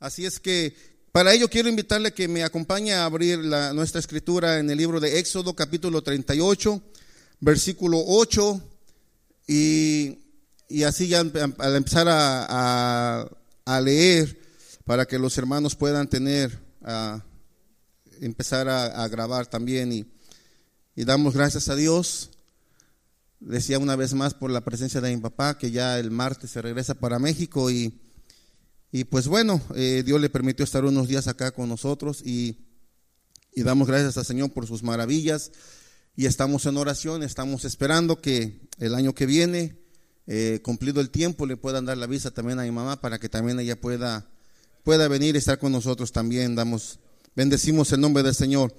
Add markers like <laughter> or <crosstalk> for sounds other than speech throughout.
Así es que para ello quiero invitarle a que me acompañe a abrir la, nuestra escritura en el libro de Éxodo capítulo 38, versículo 8 y, y así ya al empezar a, a, leer para que los hermanos puedan tener, a empezar a, grabar también y, y damos gracias a Dios. Decía una vez más por la presencia de mi papá que ya el martes se regresa para México y, y pues bueno, eh, Dios le permitió estar unos días acá con nosotros y, y, damos gracias al Señor por sus maravillas y estamos en oración, estamos esperando que el año que viene, eh, cumplido el tiempo, le puedan dar la visa también a mi mamá para que también ella pueda, pueda venir y estar con nosotros también. Damos, bendecimos el nombre del Señor.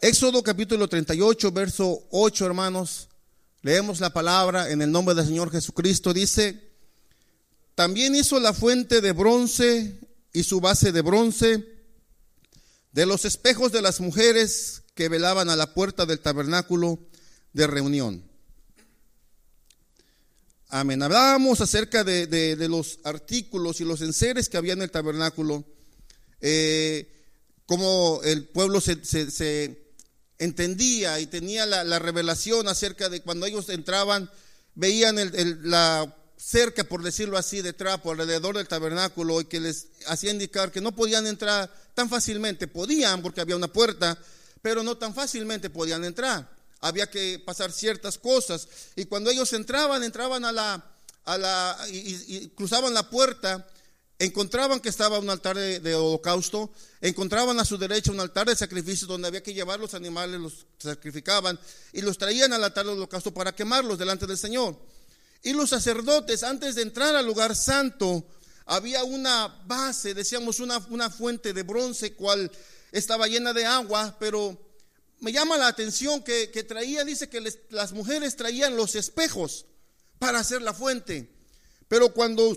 Éxodo capítulo 38, verso 8, hermanos. Leemos la palabra en el nombre del Señor Jesucristo. Dice, también hizo la fuente de bronce y su base de bronce de los espejos de las mujeres que velaban a la puerta del tabernáculo de reunión. Amén. Hablábamos acerca de, los artículos y los enseres que había en el tabernáculo, eh, como el pueblo se entendía y tenía la, revelación acerca de cuando ellos entraban, veían la cerca, por decirlo así, de trapo alrededor del tabernáculo y que les hacía indicar que no podían entrar tan fácilmente. Podían porque había una puerta, pero no tan fácilmente podían entrar. Había que pasar ciertas cosas. Y cuando ellos entraban, entraban a la, a la y cruzaban la puerta, encontraban que estaba un altar de, holocausto, encontraban a su derecha un altar de sacrificio donde había que llevar los animales, los sacrificaban y los traían al altar de holocausto para quemarlos delante del Señor. Y los sacerdotes, antes de entrar al lugar santo, había una base, decíamos una, una fuente de bronce, cual estaba llena de agua, pero me llama la atención que, traía, dice que las mujeres traían los espejos para hacer la fuente. Pero cuando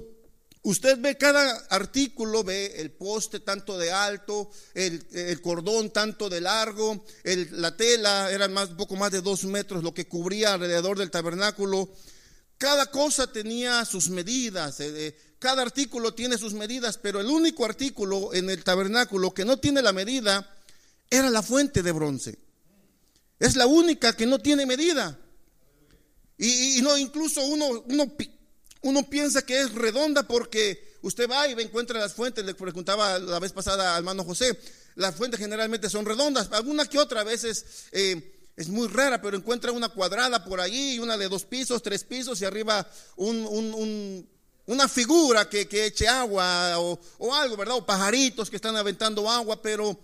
Usted ve cada artículo, ve el poste tanto de alto, el, cordón tanto de largo, la tela era más, un poco más de dos metros lo que cubría alrededor del tabernáculo. Cada cosa tenía sus medidas, eh, eh, cada artículo tiene sus medidas, pero el único artículo en el tabernáculo que no tiene la medida era la fuente de bronce. Es la única que no tiene medida. Y, no, incluso uno, uno uno piensa que es redonda porque usted va y encuentra las fuentes, le preguntaba la vez pasada al hermano José, las fuentes generalmente son redondas, alguna que otra a veces eh, es muy rara, pero encuentra una cuadrada por ahí, una de dos pisos, tres pisos y arriba una figura que, eche agua o, algo, ¿verdad? O pajaritos que están aventando agua, pero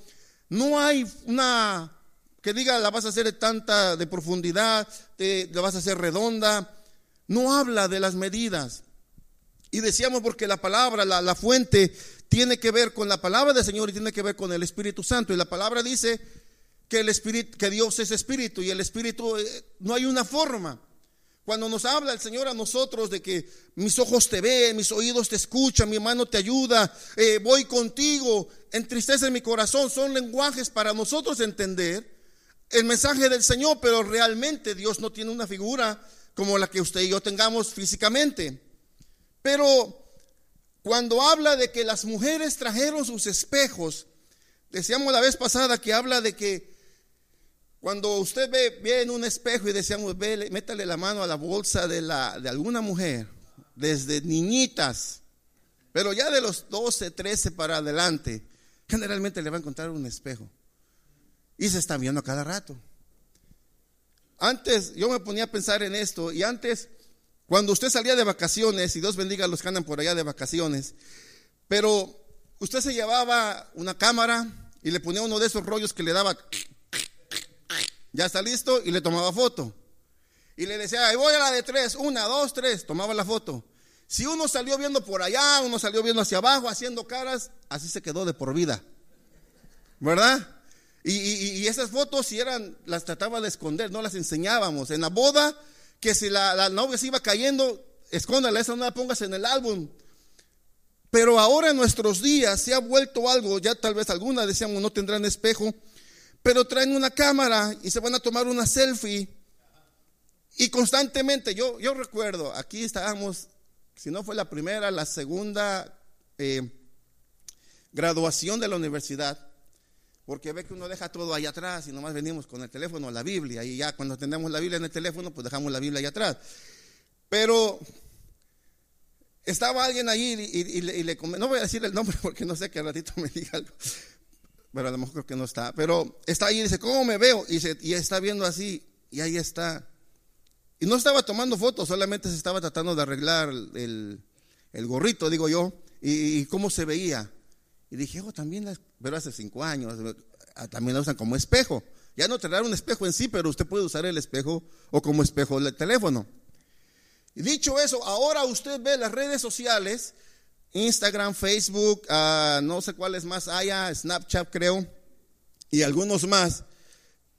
no hay una que diga la vas a hacer de tanta de profundidad, la vas a hacer redonda no habla de las medidas. Y decíamos porque la palabra, la, fuente, tiene que ver con la palabra del Señor y tiene que ver con el Espíritu Santo. Y la palabra dice que, el Espíritu, que Dios es Espíritu y el Espíritu eh, no hay una forma. Cuando nos habla el Señor a nosotros de que mis ojos te ven, mis oídos te escuchan, mi mano te ayuda, eh, voy contigo, entristece mi corazón, son lenguajes para nosotros entender el mensaje del Señor, pero realmente Dios no tiene una figura como la que usted y yo tengamos físicamente. Pero cuando habla de que las mujeres trajeron sus espejos, decíamos la vez pasada que habla de que cuando usted ve, en un espejo y decíamos, ve, métale la mano a la bolsa de, la, de alguna mujer, desde niñitas, pero ya de los 12, 13 para adelante, generalmente le va a encontrar un espejo. Y se está viendo a cada rato. Antes yo me ponía a pensar en esto y antes, cuando usted salía de vacaciones, y Dios bendiga a los que andan por allá de vacaciones, pero usted se llevaba una cámara y le ponía uno de esos rollos que le daba, ya está listo, y le tomaba foto. Y le decía, ahí voy a la de tres, una, dos, tres, tomaba la foto. Si uno salió viendo por allá, uno salió viendo hacia abajo, haciendo caras, así se quedó de por vida. ¿Verdad? Y, esas fotos, si eran, las trataba de esconder, no las enseñábamos. En la boda, que si la, novia se iba cayendo, escóndala, esa no la pongas en el álbum. Pero ahora en nuestros días se ha vuelto algo, ya tal vez alguna decíamos no tendrán espejo, pero traen una cámara y se van a tomar una selfie. Y constantemente, yo, yo recuerdo, aquí estábamos, si no fue la primera, la segunda eh, graduación de la universidad, porque ve que uno deja todo ahí atrás y nomás venimos con el teléfono, la Biblia, y ya cuando tenemos la Biblia en el teléfono, pues dejamos la Biblia ahí atrás. Pero estaba alguien allí y, le, no voy a decir el nombre <laughs> porque no sé que al ratito me diga algo, pero a lo mejor creo que no está, pero está ahí y dice, ¿cómo me veo? Y, y está viendo así, y ahí está. Y no estaba tomando fotos, solamente se estaba tratando de arreglar el, gorrito, digo yo, y, cómo se veía. Y dije, oh, también, las, pero hace cinco años, ah, también la usan como espejo. Ya no traer un espejo en sí, pero usted puede usar el espejo o como espejo del teléfono. Y dicho eso, ahora usted ve las redes sociales, Instagram, Facebook, ah, no sé cuáles más haya, Snapchat creo, y algunos más.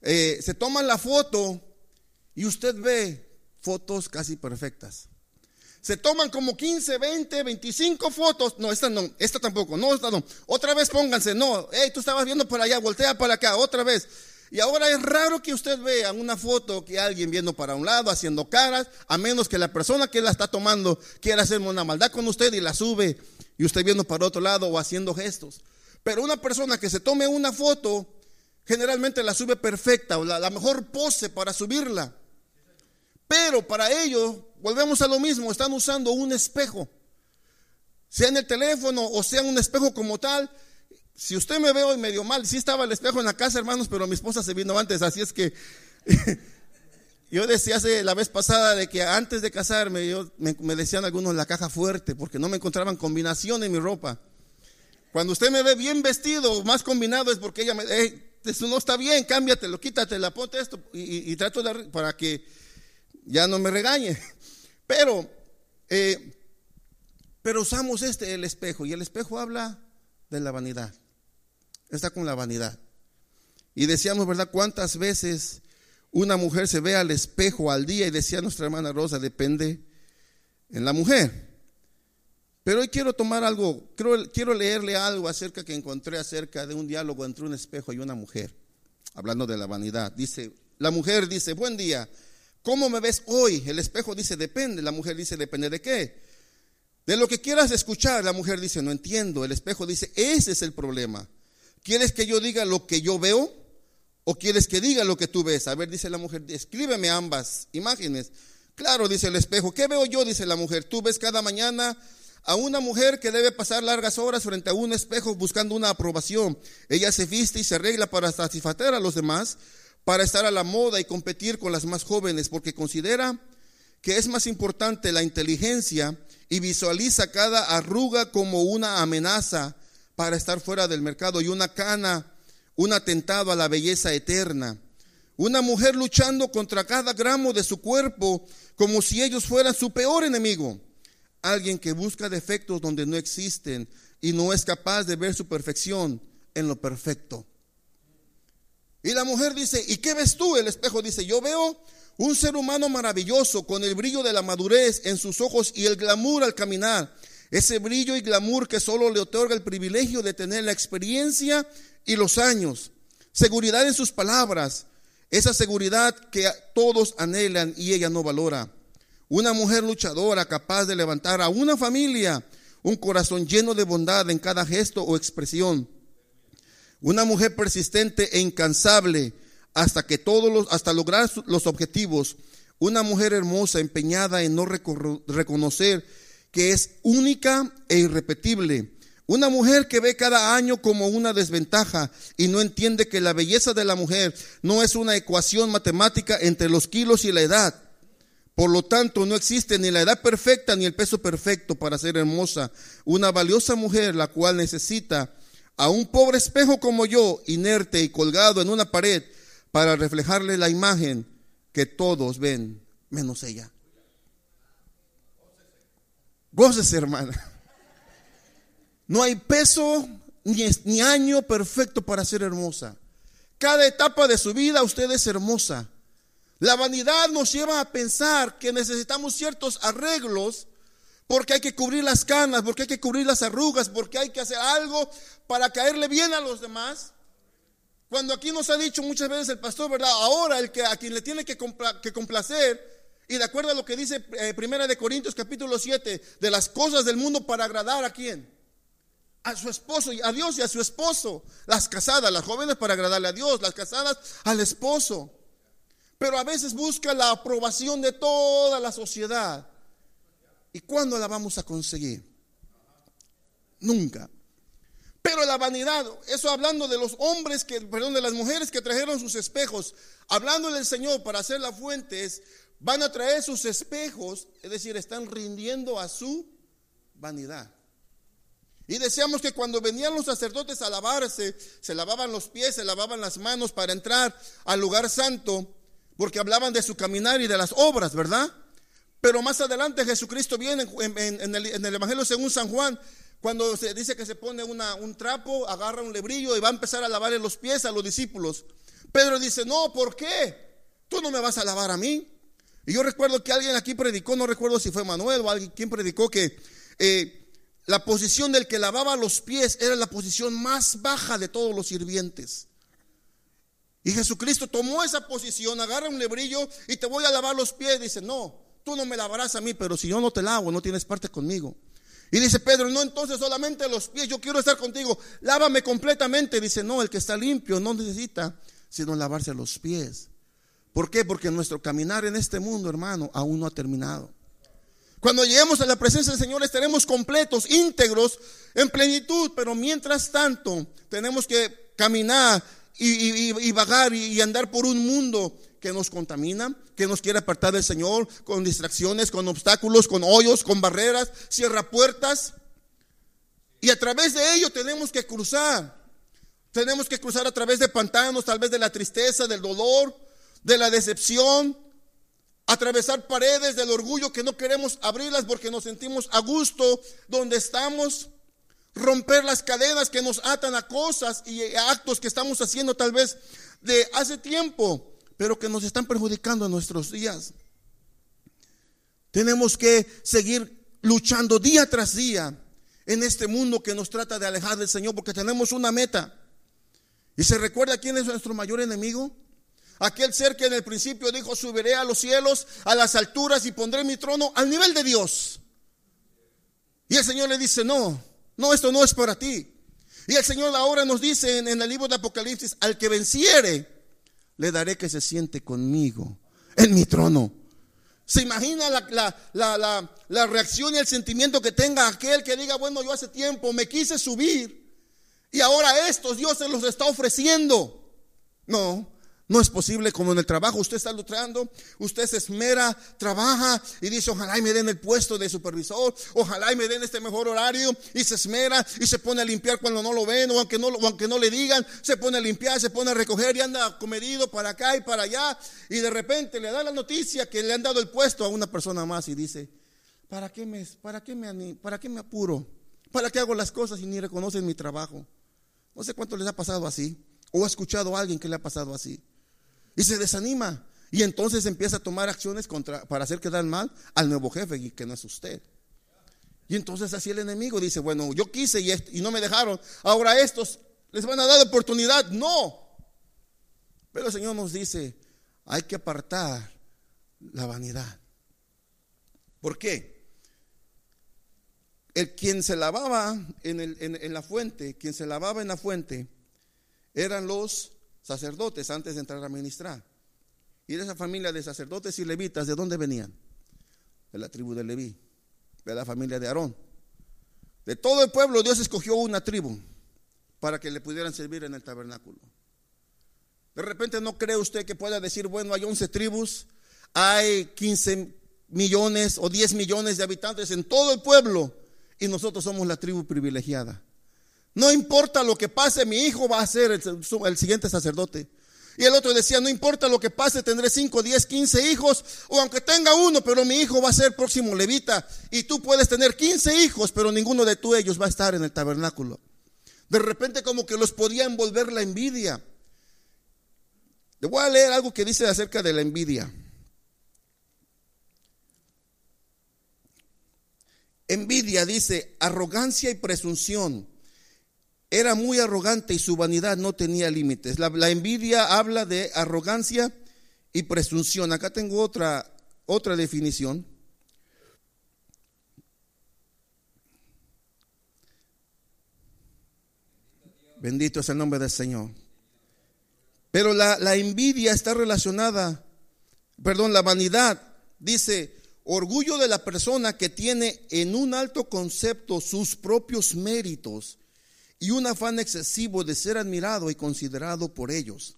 Eh, se toman la foto y usted ve fotos casi perfectas. Se toman como 15, 20, 25 fotos. No, esta no, esta tampoco, no, esta no. Otra vez pónganse, no, hey, tú estabas viendo para allá, voltea para acá, otra vez. Y ahora es raro que usted vea una foto que alguien viendo para un lado, haciendo caras, a menos que la persona que la está tomando quiera hacer una maldad con usted y la sube y usted viendo para otro lado o haciendo gestos. Pero una persona que se tome una foto, generalmente la sube perfecta o la mejor pose para subirla. Pero para ello, volvemos a lo mismo, están usando un espejo. Sea en el teléfono o sea un espejo como tal. Si usted me ve hoy medio mal, sí estaba el espejo en la casa, hermanos, pero mi esposa se vino antes, así es que <laughs> yo decía hace la vez pasada de que antes de casarme, yo, me, decían algunos la caja fuerte, porque no me encontraban combinación en mi ropa. Cuando usted me ve bien vestido, más combinado, es porque ella me, eso no está bien, cámbiatelo, quítatela, ponte esto, y, y trato de, para que ya no me regañe. <laughs> Pero, eh, pero usamos este, el espejo, y el espejo habla de la vanidad. Está con la vanidad. Y decíamos, ¿verdad? ¿Cuántas veces una mujer se ve al espejo al día? Y decía nuestra hermana Rosa, depende en la mujer. Pero hoy quiero tomar algo, quiero, quiero leerle algo acerca que encontré acerca de un diálogo entre un espejo y una mujer, hablando de la vanidad. Dice, la mujer dice, buen día, ¿Cómo me ves hoy? El espejo dice, depende. La mujer dice, depende de qué. De lo que quieras escuchar, la mujer dice, no entiendo. El espejo dice, ese es el problema. ¿Quieres que yo diga lo que yo veo? ¿O quieres que diga lo que tú ves? A ver, dice la mujer, escríbeme ambas imágenes. Claro, dice el espejo. ¿Qué veo yo? Dice la mujer. Tú ves cada mañana a una mujer que debe pasar largas horas frente a un espejo buscando una aprobación. Ella se viste y se arregla para satisfacer a los demás para estar a la moda y competir con las más jóvenes, porque considera que es más importante la inteligencia y visualiza cada arruga como una amenaza para estar fuera del mercado y una cana, un atentado a la belleza eterna. Una mujer luchando contra cada gramo de su cuerpo como si ellos fueran su peor enemigo. Alguien que busca defectos donde no existen y no es capaz de ver su perfección en lo perfecto. Y la mujer dice, ¿y qué ves tú? El espejo dice, yo veo un ser humano maravilloso con el brillo de la madurez en sus ojos y el glamour al caminar. Ese brillo y glamour que solo le otorga el privilegio de tener la experiencia y los años. Seguridad en sus palabras. Esa seguridad que todos anhelan y ella no valora. Una mujer luchadora capaz de levantar a una familia. Un corazón lleno de bondad en cada gesto o expresión una mujer persistente e incansable hasta que todos los, hasta lograr los objetivos. Una mujer hermosa empeñada en no reconocer que es única e irrepetible. Una mujer que ve cada año como una desventaja y no entiende que la belleza de la mujer no es una ecuación matemática entre los kilos y la edad. Por lo tanto, no existe ni la edad perfecta ni el peso perfecto para ser hermosa. Una valiosa mujer la cual necesita a un pobre espejo como yo, inerte y colgado en una pared, para reflejarle la imagen que todos ven, menos ella. Goces, hermana. No hay peso ni, ni año perfecto para ser hermosa. Cada etapa de su vida usted es hermosa. La vanidad nos lleva a pensar que necesitamos ciertos arreglos porque hay que cubrir las canas, porque hay que cubrir las arrugas, porque hay que hacer algo para caerle bien a los demás. Cuando aquí nos ha dicho muchas veces el pastor, ¿verdad? Ahora el que a quien le tiene que, complacer, y de acuerdo a lo que dice eh, Primera de Corintios capítulo 7, de las cosas del mundo para agradar a quién? a su esposo, a Dios y a su esposo. Las casadas, las jóvenes para agradarle a Dios, las casadas al esposo. Pero a veces busca la aprobación de toda la sociedad. ¿Y cuándo la vamos a conseguir? Nunca. Pero la vanidad, eso hablando de los hombres que, perdón, de las mujeres que trajeron sus espejos, hablando del Señor para hacer la fuente, es, van a traer sus espejos, es decir, están rindiendo a su vanidad. Y decíamos que cuando venían los sacerdotes a lavarse, se lavaban los pies, se lavaban las manos para entrar al lugar santo, porque hablaban de su caminar y de las obras, ¿verdad? Pero más adelante Jesucristo viene en, el, Evangelio según San Juan, cuando se dice que se pone un trapo, agarra un lebrillo y va a empezar a lavarle los pies a los discípulos. Pedro dice, no, ¿por qué? Tú no me vas a lavar a mí. Y yo recuerdo que alguien aquí predicó, no recuerdo si fue Manuel o alguien quien predicó que eh, la posición del que lavaba los pies era la posición más baja de todos los sirvientes. Y Jesucristo tomó esa posición, agarra un lebrillo y te voy a lavar los pies. Dice, no, tú no me lavarás a mí, pero si yo no te lavo, no tienes parte conmigo. Y dice Pedro, no, entonces solamente los pies, yo quiero estar contigo, lávame completamente. Dice, no, el que está limpio no necesita sino lavarse los pies. ¿Por qué? Porque nuestro caminar en este mundo, hermano, aún no ha terminado. Cuando lleguemos a la presencia del Señor estaremos completos, íntegros, en plenitud, pero mientras tanto tenemos que caminar y, vagar y andar por un mundo que nos contamina, que nos quiere apartar del Señor, con distracciones, con obstáculos, con hoyos, con barreras, cierra puertas. Y a través de ello tenemos que cruzar. Tenemos que cruzar a través de pantanos, tal vez de la tristeza, del dolor, de la decepción, atravesar paredes del orgullo que no queremos abrirlas porque nos sentimos a gusto donde estamos, romper las cadenas que nos atan a cosas y actos que estamos haciendo tal vez de hace tiempo, pero que nos están perjudicando en nuestros días. Tenemos que seguir luchando día tras día en este mundo que nos trata de alejar del Señor porque tenemos una meta. ¿Y se recuerda quién es nuestro mayor enemigo? Aquel ser que en el principio dijo, subiré a los cielos, a las alturas y pondré mi trono al nivel de Dios. Y el Señor le dice, no, no, esto no es para ti. Y el Señor ahora nos dice en, el libro de Apocalipsis, al que venciere, le daré que se siente conmigo en mi trono. ¿Se imagina la, la, la, reacción y el sentimiento que tenga aquel que diga, bueno, yo hace tiempo me quise subir y ahora estos Dios se los está ofreciendo? No, no es posible como en el trabajo, usted está luchando, usted se esmera, trabaja y dice, ojalá y me den el puesto de supervisor, ojalá y me den este mejor horario y se esmera y se pone a limpiar cuando no lo ven o aunque no, aunque no le digan, se pone a limpiar, se pone a recoger y anda comedido para acá y para allá y de repente le da la noticia que le han dado el puesto a una persona más y dice, ¿para qué me, para qué me, para qué me apuro? ¿Para qué hago las cosas y ni reconocen mi trabajo? No sé cuánto les ha pasado así o ha escuchado a alguien que le ha pasado así y se desanima. Y entonces empieza a tomar acciones contra, para hacer quedar mal al nuevo jefe, que no es usted. Y entonces así el enemigo dice, bueno, yo quise y, y no me dejaron, ahora estos les van a dar oportunidad. No. Pero el Señor nos dice, hay que apartar la vanidad. ¿Por qué? El quien se lavaba en, en la fuente, quien se lavaba en la fuente, eran los sacerdotes antes de entrar a ministrar. Y de esa familia de sacerdotes y levitas, ¿de dónde venían? De la tribu de Leví, de la familia de Aarón. De todo el pueblo Dios escogió una tribu para que le pudieran servir en el tabernáculo. De repente no cree usted que pueda decir, bueno, hay 11 tribus, hay 15 millones o 10 millones de habitantes en todo el pueblo y nosotros somos la tribu privilegiada. No importa lo que pase, mi hijo va a ser el, siguiente sacerdote. Y el otro decía, no importa lo que pase, tendré 5, 10, 15 hijos, o aunque tenga uno, pero mi hijo va a ser próximo levita. Y tú puedes tener 15 hijos, pero ninguno de tú ellos va a estar en el tabernáculo. De repente como que los podía envolver la envidia. Le voy a leer algo que dice acerca de la envidia. Envidia dice arrogancia y presunción era muy arrogante y su vanidad no tenía límites. La, envidia habla de arrogancia y presunción. Acá tengo otra, otra definición. Bendito es el nombre del Señor. Pero la, la envidia está relacionada, perdón, la vanidad, dice, orgullo de la persona que tiene en un alto concepto sus propios méritos y un afán excesivo de ser admirado y considerado por ellos.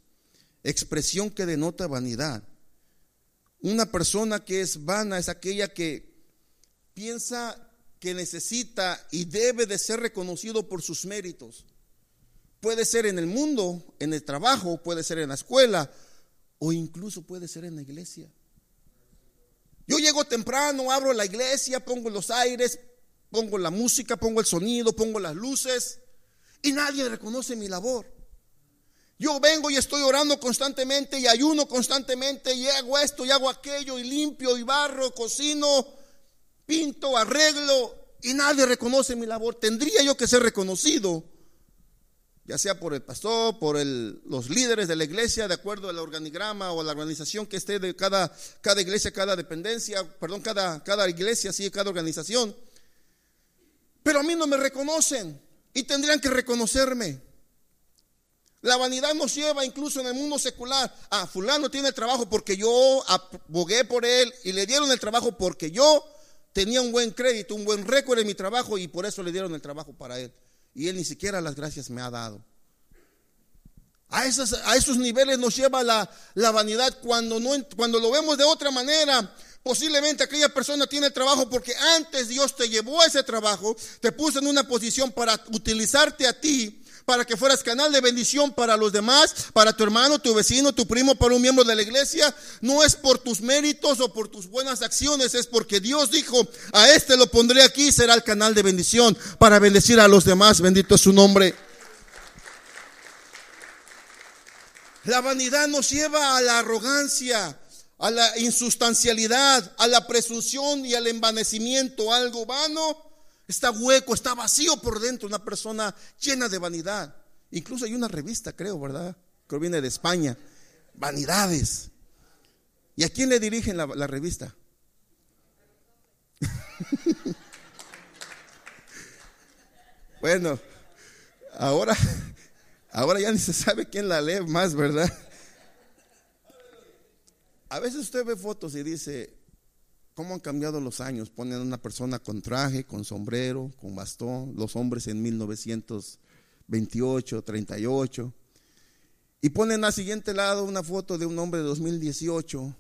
Expresión que denota vanidad. Una persona que es vana es aquella que piensa que necesita y debe de ser reconocido por sus méritos. Puede ser en el mundo, en el trabajo, puede ser en la escuela o incluso puede ser en la iglesia. Yo llego temprano, abro la iglesia, pongo los aires, pongo la música, pongo el sonido, pongo las luces y nadie reconoce mi labor. Yo vengo y estoy orando constantemente y ayuno constantemente y hago esto y hago aquello y limpio y barro, cocino, pinto, arreglo y nadie reconoce mi labor. Tendría yo que ser reconocido, ya sea por el pastor, por los líderes de la iglesia, de acuerdo al organigrama o a la organización que esté de cada, iglesia, cada dependencia, perdón, cada, cada iglesia, sí, cada organización. Pero a mí no me reconocen y tendrían que reconocerme. La vanidad nos lleva incluso en el mundo secular. Ah, fulano tiene trabajo porque yo abogué por él y le dieron el trabajo porque yo tenía un buen crédito, un buen récord en mi trabajo y por eso le dieron el trabajo para él. Y él ni siquiera las gracias me ha dado. A esos, a esos niveles nos lleva la, la vanidad cuando, no, cuando lo vemos de otra manera. Posiblemente aquella persona tiene trabajo porque antes Dios te llevó a ese trabajo, te puso en una posición para utilizarte a ti para que fueras canal de bendición para los demás, para tu hermano, tu vecino, tu primo, para un miembro de la iglesia. No es por tus méritos o por tus buenas acciones, es porque Dios dijo, a este lo pondré aquí, será el canal de bendición para bendecir a los demás. Bendito es su nombre. La vanidad nos lleva a la arrogancia, a la insustancialidad, a la presunción y al envanecimiento, algo vano Está hueco, está vacío por dentro, una persona llena de vanidad. Incluso hay una revista, creo, ¿verdad? Que viene de España. Vanidades. ¿Y a quién le dirigen la, la revista? <laughs> bueno, ahora, ahora ya ni se sabe quién la lee más, ¿verdad? A veces usted ve fotos y dice, ¿Cómo han cambiado los años? Ponen a una persona con traje, con sombrero, con bastón, los hombres en 1928, 38. Y ponen al siguiente lado una foto de un hombre de 2018,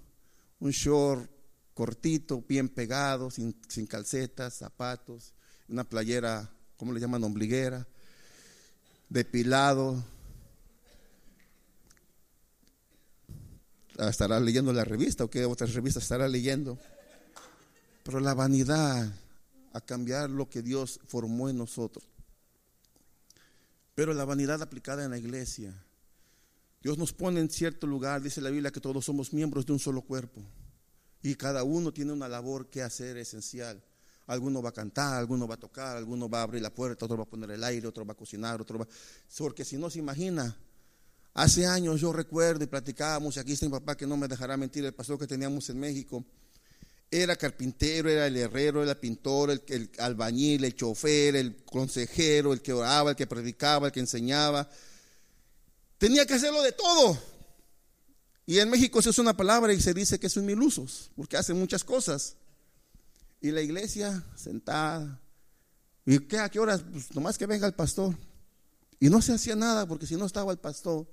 un short cortito, bien pegado, sin, sin calcetas, zapatos, una playera, ¿cómo le llaman? Ombliguera, depilado. ¿Estará leyendo la revista o qué otra revista estará leyendo? Pero la vanidad a cambiar lo que Dios formó en nosotros. Pero la vanidad aplicada en la iglesia. Dios nos pone en cierto lugar, dice la Biblia, que todos somos miembros de un solo cuerpo. Y cada uno tiene una labor que hacer esencial. Alguno va a cantar, alguno va a tocar, alguno va a abrir la puerta, otro va a poner el aire, otro va a cocinar, otro va... Porque si no se imagina, hace años yo recuerdo y platicábamos, y aquí está mi papá que no me dejará mentir, el pastor que teníamos en México, era carpintero, era el herrero, era pintor, el, albañil, el chofer, el consejero, el que oraba, el que predicaba, el que enseñaba. Tenía que hacerlo de todo. Y en México se usa una palabra y se dice que son milusos, porque hacen muchas cosas. Y la iglesia sentada. ¿Y qué, a qué horas? Pues nomás que venga el pastor. Y no se hacía nada porque si no estaba el pastor.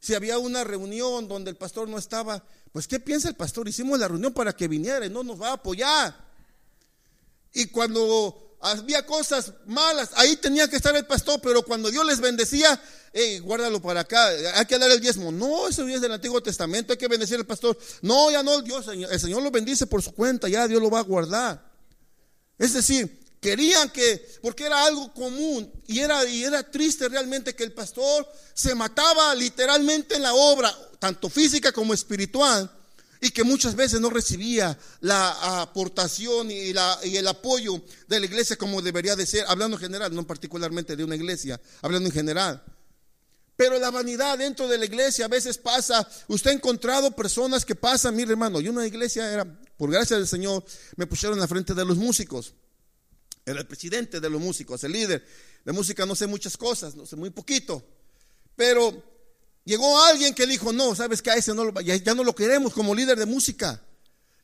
Si había una reunión donde el pastor no estaba, pues ¿qué piensa el pastor? Hicimos la reunión para que viniera y no nos va a apoyar. Y cuando había cosas malas, ahí tenía que estar el pastor, pero cuando Dios les bendecía, hey, guárdalo para acá, hay que dar el diezmo. No, eso es del Antiguo Testamento, hay que bendecir al pastor. No, ya no, Dios, el Señor lo bendice por su cuenta, ya Dios lo va a guardar. Es decir, Querían que, porque era algo común y era, y era triste realmente que el pastor se mataba literalmente en la obra, tanto física como espiritual, y que muchas veces no recibía la aportación y, la, y el apoyo de la iglesia como debería de ser, hablando en general, no particularmente de una iglesia, hablando en general. Pero la vanidad dentro de la iglesia a veces pasa. Usted ha encontrado personas que pasan, mire hermano, yo una iglesia era, por gracia del Señor, me pusieron la frente de los músicos. Era el presidente de los músicos, el líder. De música no sé muchas cosas, no sé muy poquito. Pero llegó alguien que dijo, no, sabes que a ese no ya, ya no lo queremos como líder de música.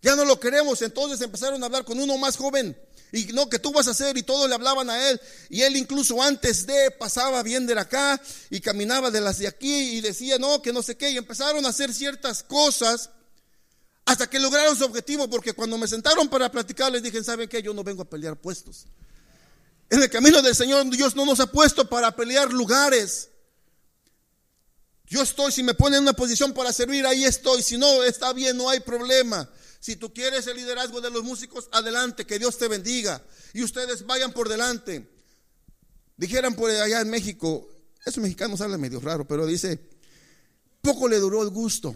Ya no lo queremos. Entonces empezaron a hablar con uno más joven. Y no, que tú vas a hacer. Y todos le hablaban a él. Y él incluso antes de pasaba bien de acá y caminaba de las de aquí y decía, no, que no sé qué. Y empezaron a hacer ciertas cosas hasta que lograron su objetivo. Porque cuando me sentaron para platicar, les dije, ¿saben qué? Yo no vengo a pelear puestos. En el camino del Señor, Dios no nos ha puesto para pelear lugares. Yo estoy, si me ponen en una posición para servir, ahí estoy. Si no, está bien, no hay problema. Si tú quieres el liderazgo de los músicos, adelante, que Dios te bendiga. Y ustedes vayan por delante. Dijeran por allá en México, esos mexicanos hablan medio raro, pero dice, poco le duró el gusto,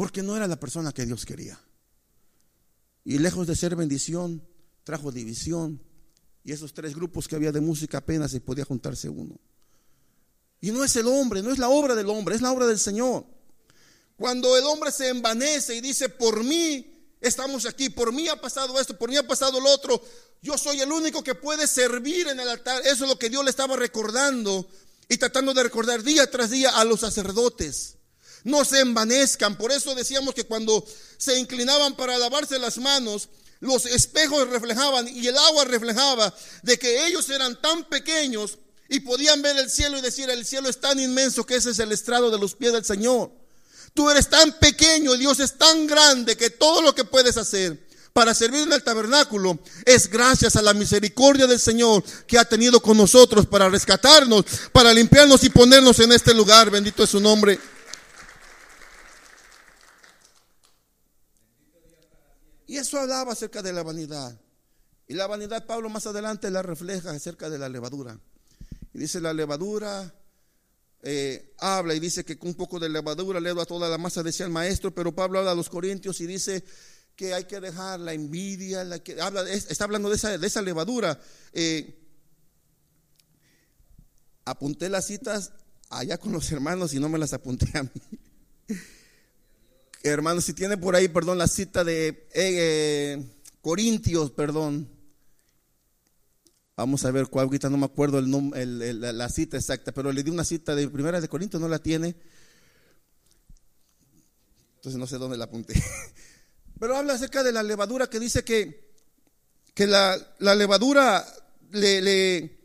porque no era la persona que Dios quería. Y lejos de ser bendición, trajo división. Y esos tres grupos que había de música apenas se podía juntarse uno. Y no es el hombre, no es la obra del hombre, es la obra del Señor. Cuando el hombre se envanece y dice, por mí estamos aquí, por mí ha pasado esto, por mí ha pasado lo otro, yo soy el único que puede servir en el altar. Eso es lo que Dios le estaba recordando y tratando de recordar día tras día a los sacerdotes. No se envanezcan. Por eso decíamos que cuando se inclinaban para lavarse las manos, los espejos reflejaban y el agua reflejaba de que ellos eran tan pequeños y podían ver el cielo y decir, el cielo es tan inmenso que ese es el estrado de los pies del Señor. Tú eres tan pequeño y Dios es tan grande que todo lo que puedes hacer para servir en el tabernáculo es gracias a la misericordia del Señor que ha tenido con nosotros para rescatarnos, para limpiarnos y ponernos en este lugar. Bendito es su nombre. Y eso hablaba acerca de la vanidad. Y la vanidad Pablo más adelante la refleja acerca de la levadura. Y dice la levadura eh, habla y dice que con un poco de levadura le da toda la masa, decía el maestro, pero Pablo habla a los corintios y dice que hay que dejar la envidia, la que, habla, está hablando de esa, de esa levadura. Eh, apunté las citas allá con los hermanos y no me las apunté a mí. Hermanos, si tiene por ahí, perdón, la cita de eh, Corintios, perdón. Vamos a ver cuál, ahorita no me acuerdo el, la cita exacta, pero le di una cita de Primera de Corintios, no la tiene. Entonces no sé dónde la apunté. <laughs> Pero habla acerca de la levadura que dice que, que la, levadura le,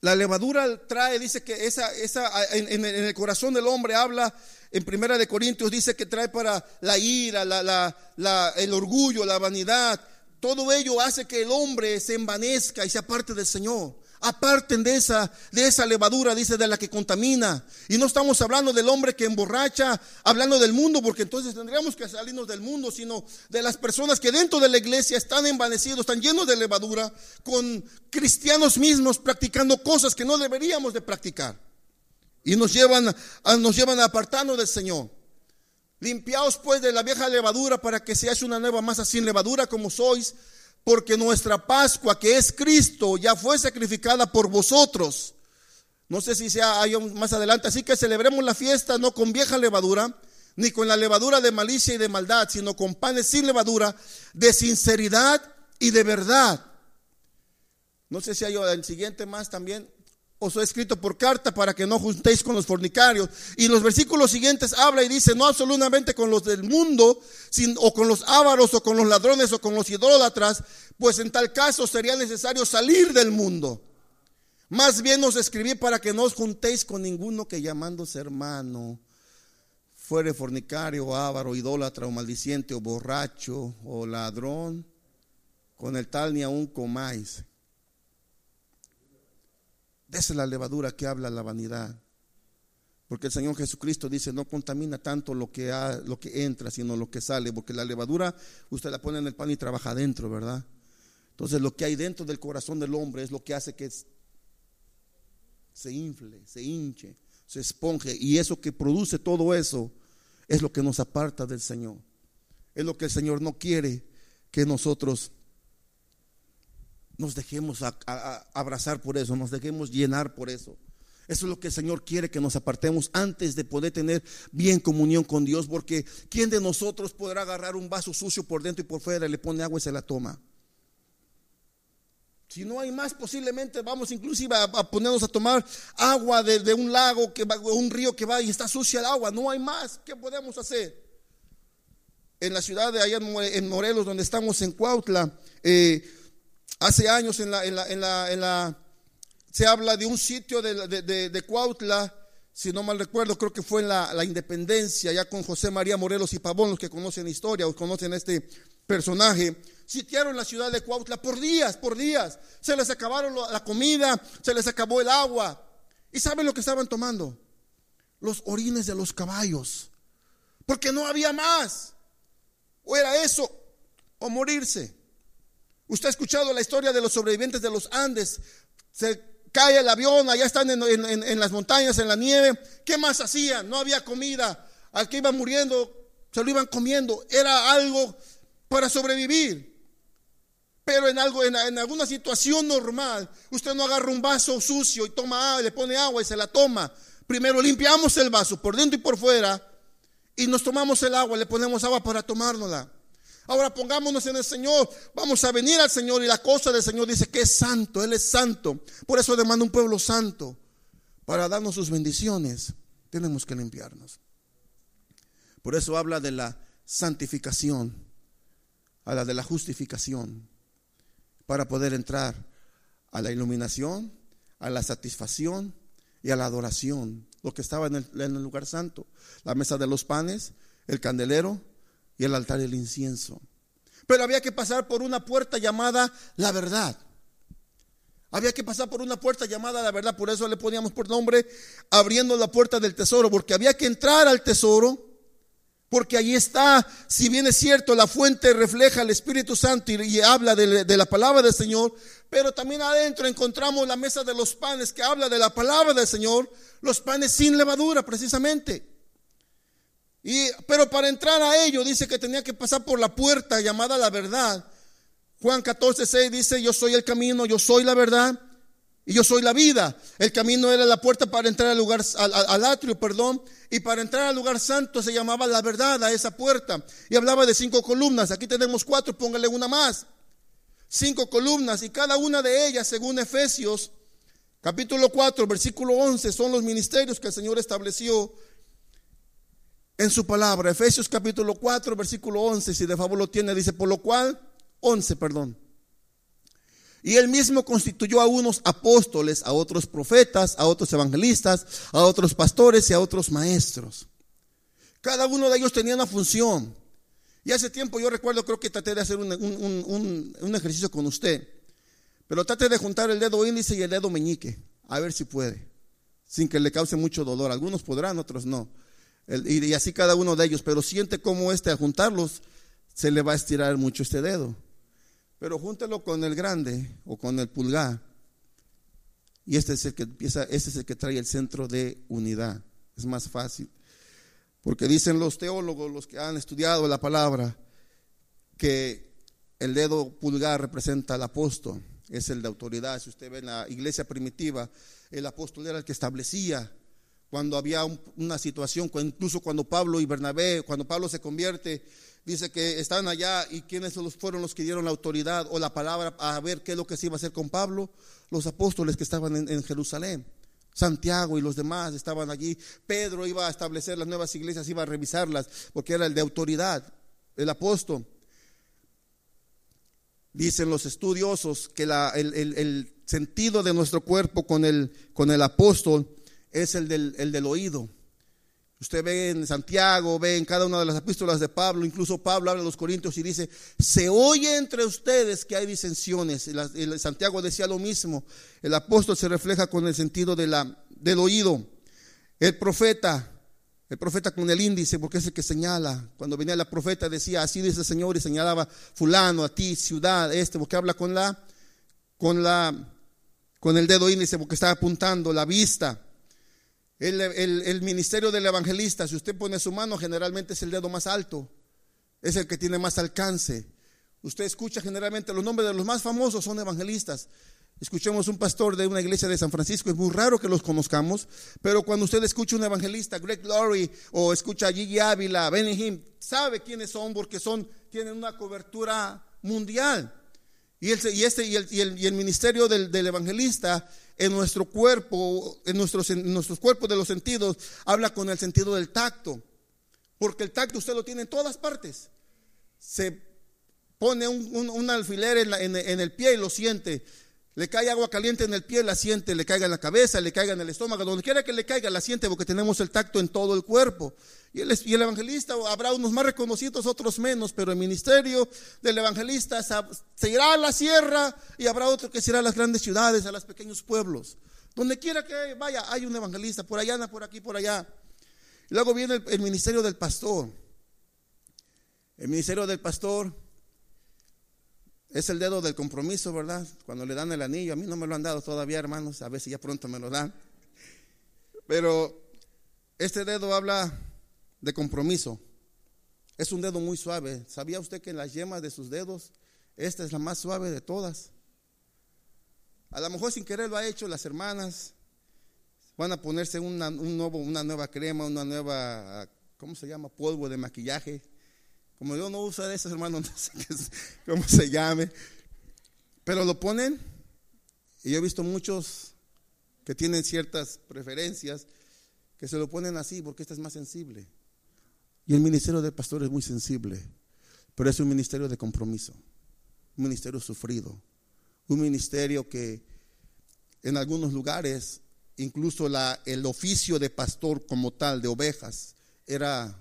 La levadura trae, dice que esa, esa en, el corazón del hombre habla, en Primera de Corintios dice que trae para la ira, la, el orgullo, la vanidad, todo ello hace que el hombre se envanezca y se aparte del Señor. Aparten de esa, de esa levadura, dice, de la que contamina. Y no estamos hablando del hombre que emborracha, hablando del mundo, porque entonces tendríamos que salirnos del mundo, sino de las personas que dentro de la iglesia están envanecidos, están llenos de levadura, con cristianos mismos practicando cosas que no deberíamos de practicar. Y nos llevan, a, nos llevan a apartarnos del Señor. Limpiaos pues de la vieja levadura para que seáis una nueva masa sin levadura como sois, porque nuestra Pascua, que es Cristo, ya fue sacrificada por vosotros. No sé si sea más adelante, así que celebremos la fiesta no con vieja levadura, ni con la levadura de malicia y de maldad, sino con panes sin levadura, de sinceridad y de verdad. No sé si hay el siguiente más también os he escrito por carta para que no juntéis con los fornicarios. Y los versículos siguientes habla y dice, no absolutamente con los del mundo, o con los ávaros, o con los ladrones, o con los idólatras, pues en tal caso sería necesario salir del mundo. Más bien os escribí para que no os juntéis con ninguno que llamándose hermano fuere fornicario, ávaro, idólatra, o maldiciente, o borracho, o ladrón, con el tal ni aún comáis esa es la levadura que habla la vanidad. Porque el Señor Jesucristo dice, no contamina tanto lo que, lo que entra, sino lo que sale. Porque la levadura usted la pone en el pan y trabaja dentro, ¿verdad? Entonces lo que hay dentro del corazón del hombre es lo que hace que se infle, se hinche, se esponje. Y eso que produce todo eso es lo que nos aparta del Señor. Es lo que el Señor no quiere que nosotros nos dejemos abrazar por eso, nos dejemos llenar por eso. Eso es lo que el Señor quiere que nos apartemos antes de poder tener bien comunión con Dios, porque ¿quién de nosotros podrá agarrar un vaso sucio por dentro y por fuera, le pone agua y se la toma? Si no hay más, posiblemente vamos inclusive a, ponernos a tomar agua de, un lago, que va, un río que va y está sucia el agua. No hay más. ¿Qué podemos hacer? En la ciudad de allá en Morelos, donde estamos en Cuautla, eh, hace años en la, en la, en la se habla de un sitio de, Cuautla, si no mal recuerdo, creo que fue en la, Independencia, ya con José María Morelos y Pavón, los que conocen la historia o conocen este personaje. Sitiaron la ciudad de Cuautla por días, por días. Se les acabaron la comida, se les acabó el agua. ¿Y saben lo que estaban tomando? Los orines de los caballos. Porque no había más. O era eso o morirse. Usted ha escuchado la historia de los sobrevivientes de los Andes. Se cae el avión, allá están en, las montañas, en la nieve. ¿Qué más hacían? No había comida. Al que iba muriendo, se lo iban comiendo. Era algo para sobrevivir. Pero en algo, en, alguna situación normal, usted no agarra un vaso sucio y toma agua, le pone agua y se la toma. Primero limpiamos el vaso por dentro y por fuera y nos tomamos el agua, le ponemos agua para tomárnosla. Ahora pongámonos en el Señor. Vamos a venir al Señor y la cosa del Señor dice que es santo. Él es santo. Por eso demanda un pueblo santo. Para darnos sus bendiciones, tenemos que limpiarnos. Por eso habla de la santificación, a la de la justificación, para poder entrar a la iluminación, a la satisfacción y a la adoración. Lo que estaba en el, en el lugar santo, la mesa de los panes, el candelero, y el altar del incienso. Pero había que pasar por una puerta llamada la verdad. Había que pasar por una puerta llamada la verdad, por eso le poníamos por nombre abriendo la puerta del tesoro, porque había que entrar al tesoro, porque ahí está, si bien es cierto, la fuente refleja el Espíritu Santo y, habla de, de la palabra del Señor, pero también adentro encontramos la mesa de los panes que habla de la palabra del Señor, los panes sin levadura precisamente pero para entrar a ello dice que tenía que pasar por la puerta llamada la verdad. Juan 14, 6 dice, yo soy el camino, yo soy la verdad y yo soy la vida. El camino era la puerta para entrar al lugar, al, atrio, perdón, y para entrar al lugar santo se llamaba la verdad a esa puerta. Y hablaba de cinco columnas, aquí tenemos cuatro, póngale una más. Cinco columnas y cada una de ellas, según Efesios capítulo 4, versículo 11, son los ministerios que el Señor estableció en su palabra. Efesios capítulo 4, versículo 11, si de favor lo tiene, dice, por lo cual, 11, perdón. Y él mismo constituyó a unos apóstoles, a otros profetas, a otros evangelistas, a otros pastores y a otros maestros. Cada uno de ellos tenía una función. Y hace tiempo yo recuerdo, creo que traté de hacer un, un ejercicio con usted. Pero trate de juntar el dedo índice y el dedo meñique, a ver si puede, sin que le cause mucho dolor. Algunos podrán, otros no y así cada uno de ellos, pero siente como este al juntarlos se le va a estirar mucho este dedo. Pero júntelo con el grande o con el pulgar. Y este es el que empieza, este es el que trae el centro de unidad. Es más fácil. Porque dicen los teólogos, los que han estudiado la palabra, que el dedo pulgar representa al apóstol, es el de autoridad. Si usted ve en la iglesia primitiva, el apóstol era el que establecía cuando había una situación, incluso cuando Pablo y Bernabé, cuando Pablo se convierte, dice que están allá y quiénes fueron los que dieron la autoridad o la palabra a ver qué es lo que se iba a hacer con Pablo, los apóstoles que estaban en, Jerusalén. Santiago y los demás estaban allí. Pedro iba a establecer las nuevas iglesias, iba a revisarlas, porque era el de autoridad, el apóstol. Dicen los estudiosos que el, sentido de nuestro cuerpo con el, con el apóstol es el del, el del oído. Usted ve en Santiago, ve en cada una de las epístolas de Pablo, incluso Pablo habla a los Corintios y dice, se oye entre ustedes que hay disensiones. El, Santiago decía lo mismo. El apóstol se refleja con el sentido de la, del oído. El profeta, el profeta con el índice, porque es el que señala. Cuando venía la profeta decía, así dice el Señor, y señalaba fulano, a ti, ciudad, este, porque habla con la, con la, con el dedo índice, porque está apuntando la vista. El, ministerio del evangelista, si usted pone su mano, generalmente es el dedo más alto, es el que tiene más alcance. Usted escucha generalmente los nombres de los más famosos son evangelistas. escuchemos un pastor de una iglesia de San Francisco, es muy raro que los conozcamos, pero cuando usted escucha un evangelista, Greg Laurie, o escucha a Gigi Ávila, Benny Hinn, sabe quiénes son porque son, tienen una cobertura mundial. Y, el, y, este, y, el, y el, ministerio del, del, evangelista en nuestro cuerpo, en nuestros, en nuestros cuerpos de los sentidos, habla con el sentido del tacto. Porque el tacto usted lo tiene en todas partes. Se pone un, un, alfiler en, la, en, en, el pie y lo siente. Le cae agua caliente en el pie, la siente, le caiga en la cabeza, le caiga en el estómago, donde quiera que le caiga, la siente porque tenemos el tacto en todo el cuerpo. Y el, y el evangelista, habrá unos más reconocidos, otros menos, pero el ministerio del evangelista se irá a la sierra y habrá otro que se irá a las grandes ciudades, a los pequeños pueblos. Donde quiera que vaya, hay un evangelista, por allá, por aquí, por allá. Luego viene el ministerio del pastor. El ministerio del pastor es el dedo del compromiso, ¿verdad? Cuando le dan el anillo, a mí no me lo han dado todavía, hermanos, a ver si ya pronto me lo dan. Pero este dedo habla de compromiso. Es un dedo muy suave. ¿Sabía usted que en las yemas de sus dedos, esta es la más suave de todas? A lo mejor sin querer lo ha hecho las hermanas. Van a ponerse un nuevo, una nueva crema, una nueva, ¿cómo se llama? Polvo de maquillaje como yo no uso de esos, hermanos, <laughs> no sé cómo se llame. Pero lo ponen. Y yo he visto muchos que tienen ciertas preferencias que se lo ponen así porque este es más sensible. Y el ministerio del pastor es muy sensible, pero es un ministerio de compromiso, un ministerio sufrido, un ministerio que en algunos lugares, incluso la, el oficio de pastor como tal, de ovejas, era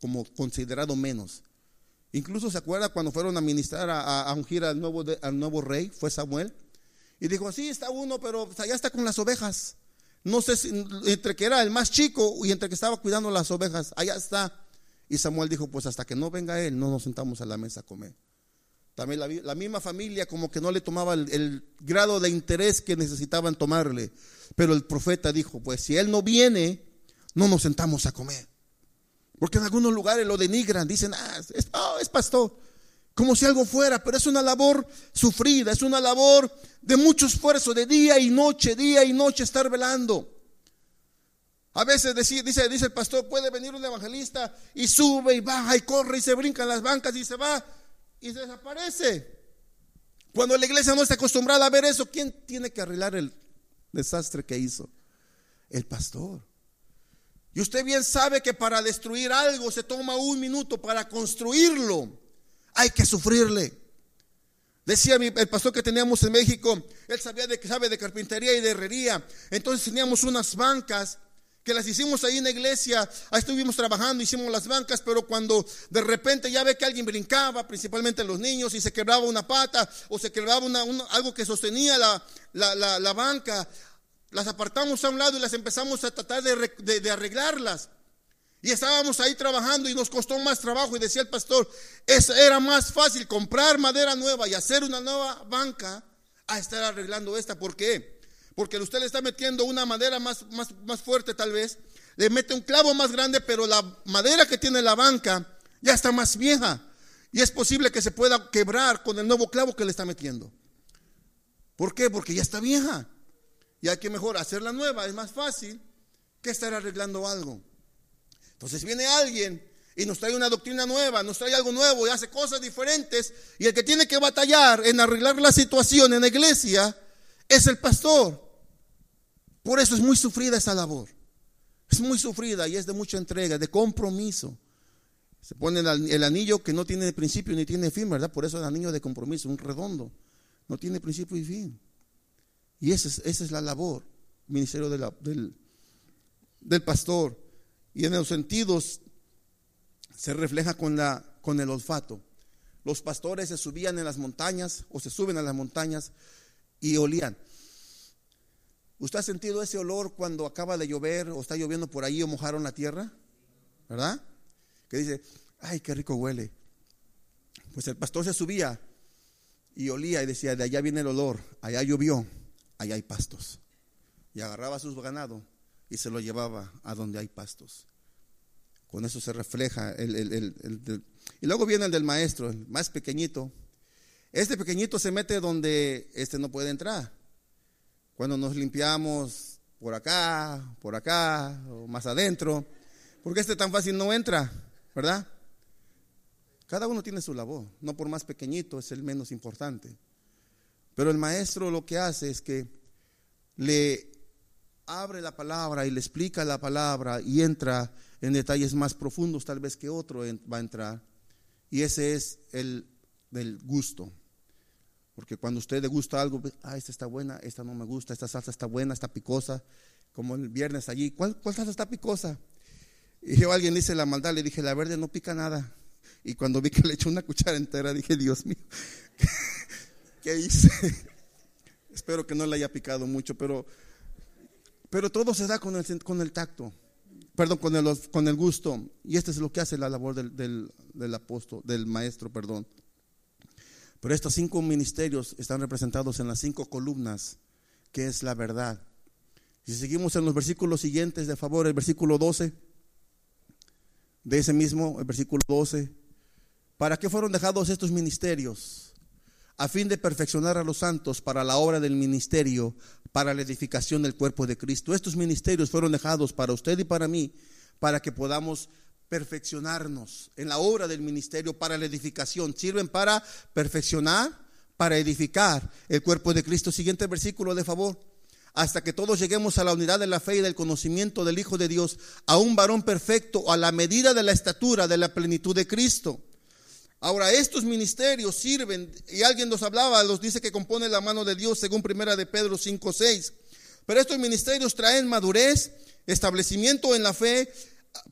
como considerado menos. Incluso se acuerda cuando fueron a ministrar a, a ungir al nuevo, al nuevo rey, fue Samuel, y dijo, sí, está uno, pero allá está con las ovejas. No sé si, entre que era el más chico y entre que estaba cuidando las ovejas, allá está. Y Samuel dijo, pues hasta que no venga él, no nos sentamos a la mesa a comer. También la, la misma familia como que no le tomaba el, el grado de interés que necesitaban tomarle. Pero el profeta dijo, pues si él no viene, no nos sentamos a comer. Porque en algunos lugares lo denigran, dicen, ah, es, oh, es pastor, como si algo fuera, pero es una labor sufrida, es una labor de mucho esfuerzo, de día y noche, día y noche estar velando. A veces dice, dice, dice el pastor, puede venir un evangelista y sube y baja y corre y se brinca en las bancas y se va y desaparece. Cuando la iglesia no está acostumbrada a ver eso, ¿quién tiene que arreglar el desastre que hizo? El pastor. Y usted bien sabe que para destruir algo se toma un minuto, para construirlo hay que sufrirle. Decía el pastor que teníamos en México, él sabía de, sabe de carpintería y de herrería. Entonces teníamos unas bancas que las hicimos ahí en la iglesia, ahí estuvimos trabajando, hicimos las bancas, pero cuando de repente ya ve que alguien brincaba, principalmente los niños, y se quebraba una pata o se quebraba algo que sostenía la, banca, las apartamos a un lado y las empezamos a tratar de, arreglarlas. Y estábamos ahí trabajando y nos costó más trabajo. Y decía el pastor, era más fácil comprar madera nueva y hacer una nueva banca a estar arreglando esta. ¿Por qué? Porque usted le está metiendo una madera más, más, más fuerte tal vez, le mete un clavo más grande, pero la madera que tiene la banca ya está más vieja. Y es posible que se pueda quebrar con el nuevo clavo que le está metiendo. ¿Por qué? Porque ya está vieja. Y hay que mejor hacerla nueva, es más fácil que estar arreglando algo. Entonces viene alguien y nos trae una doctrina nueva, nos trae algo nuevo y hace cosas diferentes. Y el que tiene que batallar en arreglar la situación en la iglesia es el pastor. Por eso es muy sufrida esa labor. Es muy sufrida y es de mucha entrega, de compromiso. Se pone el anillo que no tiene principio ni tiene fin, ¿verdad? Por eso es el anillo de compromiso, un redondo. No tiene principio y fin. Y esa es, esa es la labor, ministerio del, del pastor. Y en los sentidos se refleja con, la, con el olfato. Los pastores se subían en las montañas o se suben a las montañas y olían. ¿Usted ha sentido ese olor cuando acaba de llover o está lloviendo por ahí o mojaron la tierra? ¿Verdad? Que dice, ay, qué rico huele. Pues el pastor se subía y olía y decía, de allá viene el olor, allá llovió allá hay pastos. Y agarraba sus ganado y se lo llevaba a donde hay pastos. Con eso se refleja y luego viene el del maestro, el más pequeñito. Este pequeñito se mete donde este no puede entrar. cuando nos limpiamos por acá, por acá, o más adentro, porque este tan fácil no entra, ¿verdad? Cada uno tiene su labor, no por más pequeñito es el menos importante. Pero el maestro lo que hace es que le abre la palabra y le explica la palabra y entra en detalles más profundos tal vez que otro va a entrar. Y ese es el del gusto. Porque cuando usted le gusta algo, ah, esta está buena, esta no me gusta, esta salsa está buena, está picosa. Como el viernes allí, ¿cuál, cuál salsa está picosa? Y yo alguien dice la maldad, le dije, la verde no pica nada. Y cuando vi que le echó una cuchara entera, dije, Dios mío, <laughs> ¿qué hice? <laughs> Espero que no le haya picado mucho, pero, pero todo se da con el, con el tacto, perdón, con el, con el gusto. Y este es lo que hace la labor del, del, del apóstol, del maestro, perdón. Pero estos cinco ministerios están representados en las cinco columnas, que es la verdad. Si seguimos en los versículos siguientes, de favor, el versículo 12, de ese mismo, el versículo 12, ¿para qué fueron dejados estos ministerios? A fin de perfeccionar a los santos para la obra del ministerio, para la edificación del cuerpo de Cristo. Estos ministerios fueron dejados para usted y para mí, para que podamos perfeccionarnos en la obra del ministerio para la edificación. Sirven para perfeccionar, para edificar el cuerpo de Cristo. Siguiente versículo, de favor. Hasta que todos lleguemos a la unidad de la fe y del conocimiento del Hijo de Dios, a un varón perfecto, a la medida de la estatura de la plenitud de Cristo. Ahora, estos ministerios sirven, y alguien nos hablaba, los dice que compone la mano de Dios, según primera de Pedro 5, 6. Pero estos ministerios traen madurez, establecimiento en la fe,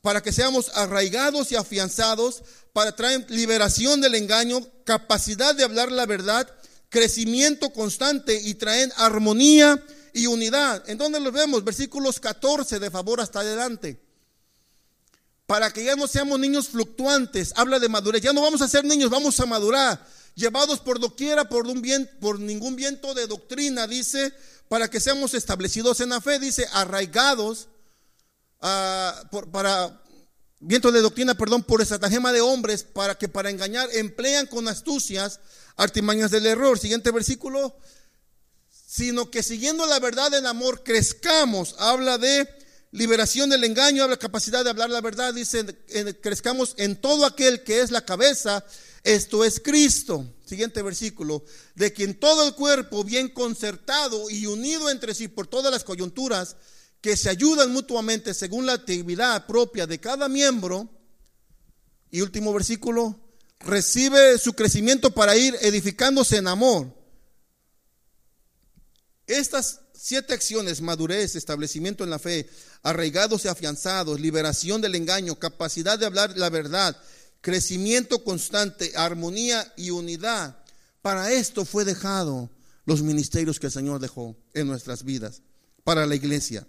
para que seamos arraigados y afianzados, para traer liberación del engaño, capacidad de hablar la verdad, crecimiento constante y traen armonía y unidad. ¿En dónde los vemos? Versículos 14 de favor hasta adelante. Para que ya no seamos niños fluctuantes, habla de madurez. Ya no vamos a ser niños, vamos a madurar. Llevados por doquiera, por, un por ningún viento de doctrina, dice, para que seamos establecidos en la fe, dice, arraigados para viento de doctrina, perdón, por estratagema de hombres, para que para engañar emplean con astucias artimañas del error. Siguiente versículo. Sino que siguiendo la verdad en amor crezcamos. Habla de liberación del engaño, habla capacidad de hablar la verdad. Dice, crezcamos en todo aquel que es la cabeza. Esto es Cristo. Siguiente versículo. De quien todo el cuerpo bien concertado y unido entre sí por todas las coyunturas que se ayudan mutuamente según la actividad propia de cada miembro. Y último versículo, recibe su crecimiento para ir edificándose en amor. Estas siete acciones, madurez, establecimiento en la fe, arraigados y afianzados, liberación del engaño, capacidad de hablar la verdad, crecimiento constante, armonía y unidad. Para esto fue dejado los ministerios que el Señor dejó en nuestras vidas, para la iglesia.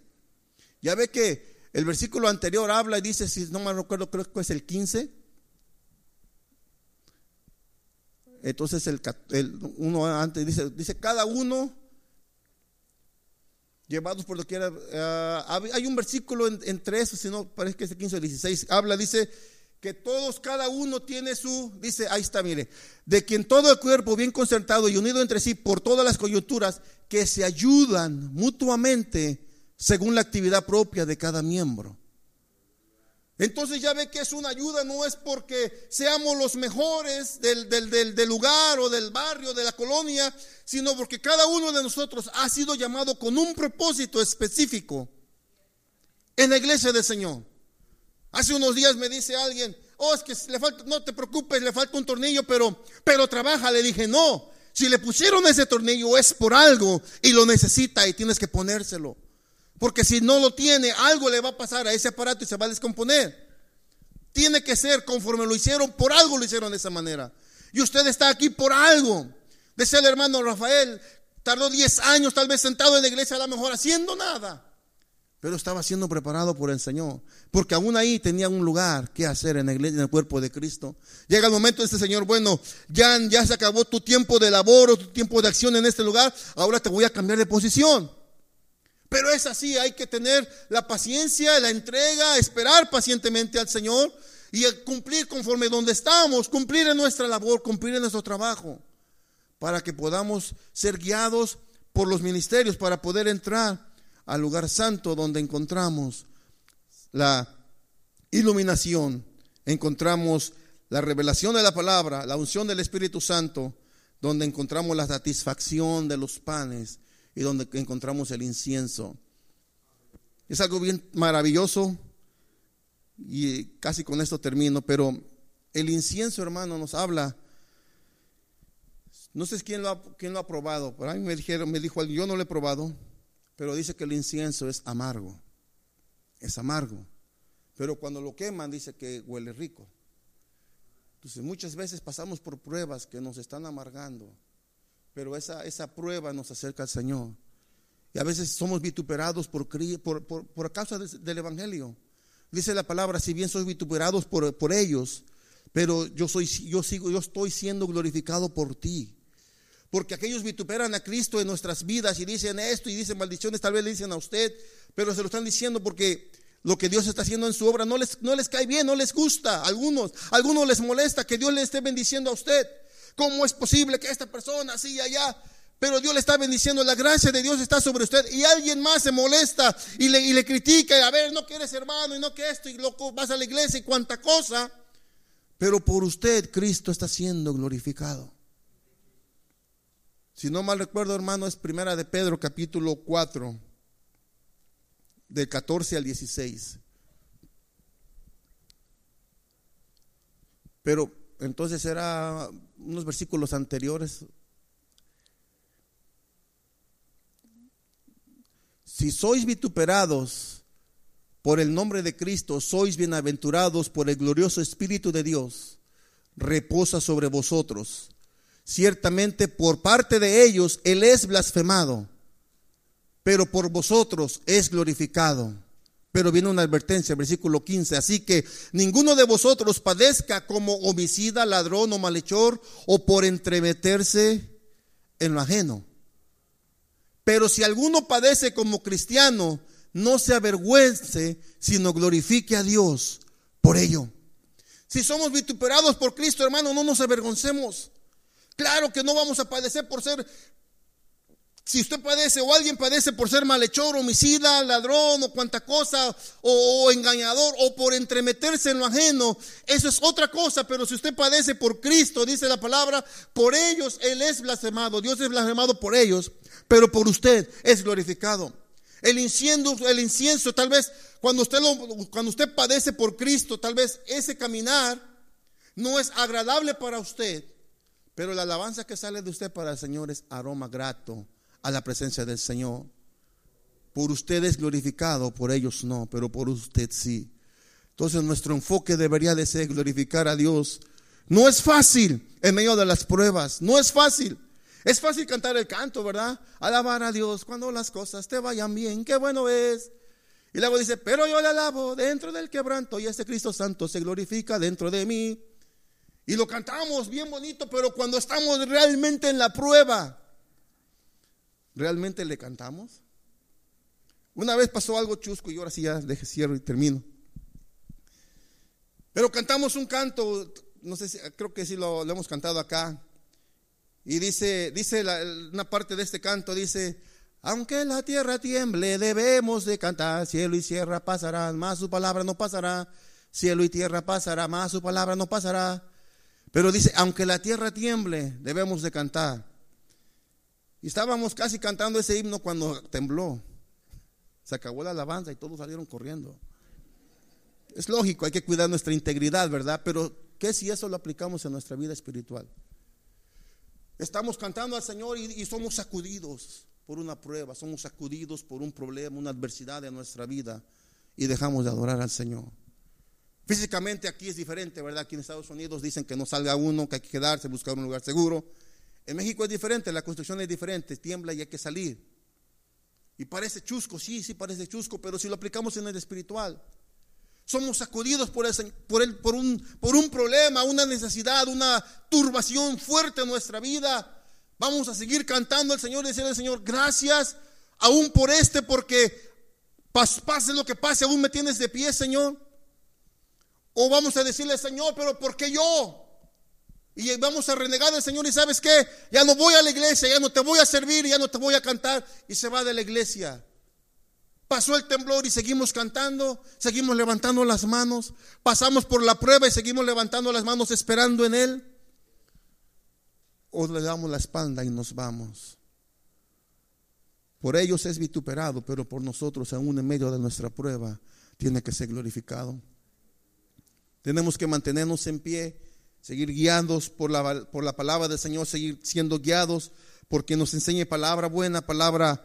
Ya ve que el versículo anterior habla y dice, si no me recuerdo, creo que es el 15. Entonces el, uno antes dice, dice cada uno llevados por lo que. Ah, hay un versículo entre esos, si no parece que es el 15 o 16, habla, dice que todos, cada uno tiene su, dice, ahí está, mire, de quien todo el cuerpo bien concertado y unido entre sí por todas las coyunturas, que se ayudan mutuamente según la actividad propia de cada miembro. Entonces ya ve que es una ayuda, no es porque seamos los mejores del, del, lugar o del barrio, de la colonia, sino porque cada uno de nosotros ha sido llamado con un propósito específico en la iglesia del Señor. Hace unos días me dice alguien, oh, es que le falta, no te preocupes, le falta un tornillo, pero, pero trabaja. Le dije, no, si le pusieron ese tornillo es por algo y lo necesita y tienes que ponérselo. Porque si no lo tiene, algo le va a pasar a ese aparato y se va a descomponer. Tiene que ser conforme lo hicieron, por algo lo hicieron de esa manera. Y usted está aquí por algo. Decía el hermano Rafael, tardó 10 años tal vez sentado en la iglesia a lo mejor haciendo nada. Pero estaba siendo preparado por el Señor. Porque aún ahí tenía un lugar que hacer en la iglesia, en el cuerpo de Cristo. Llega el momento de este Señor, bueno, ya, ya se acabó tu tiempo de labor o tu tiempo de acción en este lugar. Ahora te voy a cambiar de posición. Pero es así, hay que tener la paciencia, la entrega, esperar pacientemente al Señor y cumplir conforme donde estamos, cumplir en nuestra labor, cumplir en nuestro trabajo, para que podamos ser guiados por los ministerios para poder entrar al lugar santo donde encontramos la iluminación, encontramos la revelación de la palabra, la unción del Espíritu Santo, donde encontramos la satisfacción de los panes y donde encontramos el incienso. Es algo bien maravilloso y casi con esto termino, pero el incienso, hermano, nos habla. No sé quién lo ha, quién lo ha probado, pero a mí me dijeron, me dijo yo no lo he probado, pero dice que el incienso es amargo, es amargo. Pero cuando lo queman dice que huele rico. Entonces muchas veces pasamos por pruebas que nos están amargando, pero esa, esa prueba nos acerca al Señor. Y a veces somos vituperados por, por, por, causa del Evangelio. Dice la palabra, si bien sois vituperados por, por ellos, pero yo, soy, yo, sigo, yo estoy siendo glorificado por ti. Porque aquellos vituperan a Cristo en nuestras vidas y dicen esto y dicen maldiciones, tal vez le dicen a usted, pero se lo están diciendo porque lo que Dios está haciendo en su obra no les, no les cae bien, no les gusta. algunos, algunos les molesta que Dios le esté bendiciendo a usted. ¿Cómo es posible que esta persona así y allá pero Dios le está bendiciendo, la gracia de Dios está sobre usted y alguien más se molesta y le, critica, y a ver, no quieres hermano y no que esto y loco, vas a la iglesia y cuánta cosa, pero por usted Cristo está siendo glorificado. Si no mal recuerdo, hermano, es primera de Pedro capítulo 4, del 14 al 16. Pero entonces era unos versículos anteriores, Si sois vituperados por el nombre de Cristo, sois bienaventurados por el glorioso Espíritu de Dios, reposa sobre vosotros. Ciertamente por parte de ellos Él es blasfemado, pero por vosotros es glorificado. Pero viene una advertencia, versículo 15. Así que ninguno de vosotros padezca como homicida, ladrón o malhechor, o por entremeterse en lo ajeno. Pero si alguno padece como cristiano, no se avergüence, sino glorifique a Dios por ello. Si somos vituperados por Cristo, hermano, no nos avergoncemos. Claro que no vamos a padecer por ser, si usted padece o alguien padece por ser malhechor, homicida, ladrón o cuanta cosa, o, engañador, o por entremeterse en lo ajeno, eso es otra cosa, pero si usted padece por Cristo, dice la palabra, por ellos Él es blasfemado, Dios es blasfemado por ellos pero por usted es glorificado. El incienso, el incienso, tal vez cuando usted, lo, cuando usted padece por Cristo, tal vez ese caminar no es agradable para usted, pero la alabanza que sale de usted para el Señor es aroma grato a la presencia del Señor. Por usted es glorificado, por ellos no, pero por usted sí. Entonces nuestro enfoque debería de ser glorificar a Dios. No es fácil en medio de las pruebas, no es fácil. Es fácil cantar el canto, ¿verdad? Alabar a Dios cuando las cosas te vayan bien, qué bueno es. Y luego dice, pero yo le alabo dentro del quebranto y ese Cristo Santo se glorifica dentro de mí. Y lo cantamos bien bonito, pero cuando estamos realmente en la prueba, ¿realmente le cantamos? Una vez pasó algo chusco y ahora sí ya deje cierro y termino. Pero cantamos un canto, no sé si, creo que sí lo, hemos cantado acá. Y dice, dice una parte de este canto, dice, aunque la tierra tiemble, debemos de cantar, cielo y tierra pasarán, más su palabra no pasará, cielo y tierra pasará, más su palabra no pasará. Pero dice, aunque la tierra tiemble, debemos de cantar. Y estábamos casi cantando ese himno cuando tembló. Se acabó la alabanza y todos salieron corriendo. Es lógico, hay que cuidar nuestra integridad, ¿verdad? Pero ¿qué si eso lo aplicamos en nuestra vida espiritual? Estamos cantando al Señor y, somos sacudidos por una prueba, somos sacudidos por un problema, una adversidad en nuestra vida y dejamos de adorar al Señor. Físicamente aquí es diferente, ¿verdad? Aquí en Estados Unidos dicen que no salga uno, que hay que quedarse, buscar un lugar seguro. En México es diferente, la construcción es diferente, tiembla y hay que salir. Y parece chusco, sí, sí parece chusco, pero si lo aplicamos en el espiritual, somos sacudidos por, por, el, por, un, por un problema, una necesidad, una turbación fuerte en nuestra vida. Vamos a seguir cantando al Señor y decirle al Señor, gracias aún por este, porque pase lo que pase, aún me tienes de pie, Señor. O vamos a decirle, Señor, pero ¿por qué yo? Y vamos a renegar del Señor y sabes qué, ya no voy a la iglesia, ya no te voy a servir, ya no te voy a cantar y se va de la iglesia. Pasó el temblor y seguimos cantando, seguimos levantando las manos, pasamos por la prueba y seguimos levantando las manos esperando en Él. O le damos la espalda y nos vamos. Por ellos es vituperado, pero por nosotros, aún en medio de nuestra prueba, tiene que ser glorificado. Tenemos que mantenernos en pie, seguir guiados por la, por la palabra del Señor, seguir siendo guiados porque nos enseñe palabra buena, palabra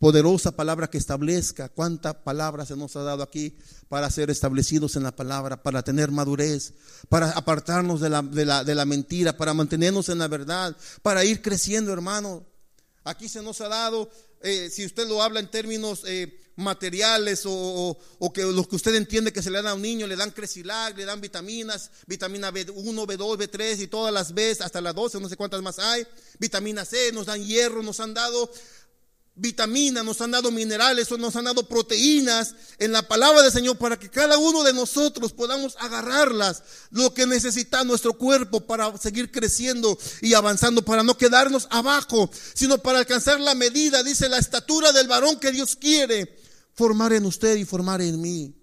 poderosa, palabra que establezca. Cuánta palabra se nos ha dado aquí para ser establecidos en la palabra, para tener madurez, para apartarnos de la, de la, de la mentira, para mantenernos en la verdad, para ir creciendo, hermano. Aquí se nos ha dado, eh, si usted lo habla en términos eh, materiales o, que lo que usted entiende que se le da a un niño, le dan cresilag, le dan vitaminas, vitamina B1, B2, B3 y todas las B, hasta las 12, no sé cuántas más hay, vitamina C, nos dan hierro, nos han dado vitaminas, nos han dado minerales, nos han dado proteínas en la palabra del Señor para que cada uno de nosotros podamos agarrarlas, lo que necesita nuestro cuerpo para seguir creciendo y avanzando, para no quedarnos abajo, sino para alcanzar la medida, dice la estatura del varón que Dios quiere formar en usted y formar en mí.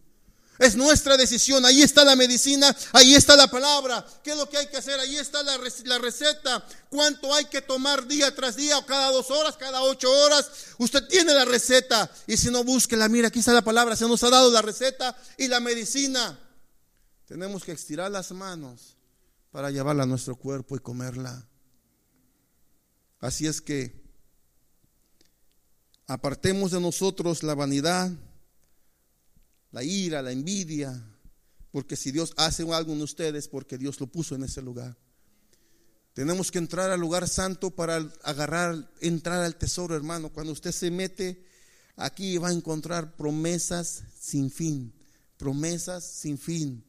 Es nuestra decisión. Ahí está la medicina, ahí está la palabra. ¿Qué es lo que hay que hacer? Ahí está la, receta. ¿Cuánto hay que tomar día tras día o cada dos horas, cada ocho horas? Usted tiene la receta. Y si no, búsquela. Mira, aquí está la palabra. Se nos ha dado la receta y la medicina. Tenemos que estirar las manos para llevarla a nuestro cuerpo y comerla. Así es que apartemos de nosotros la vanidad la ira, la envidia, porque si Dios hace algo en ustedes, porque Dios lo puso en ese lugar. Tenemos que entrar al lugar santo para agarrar, entrar al tesoro, hermano. Cuando usted se mete aquí va a encontrar promesas sin fin, promesas sin fin.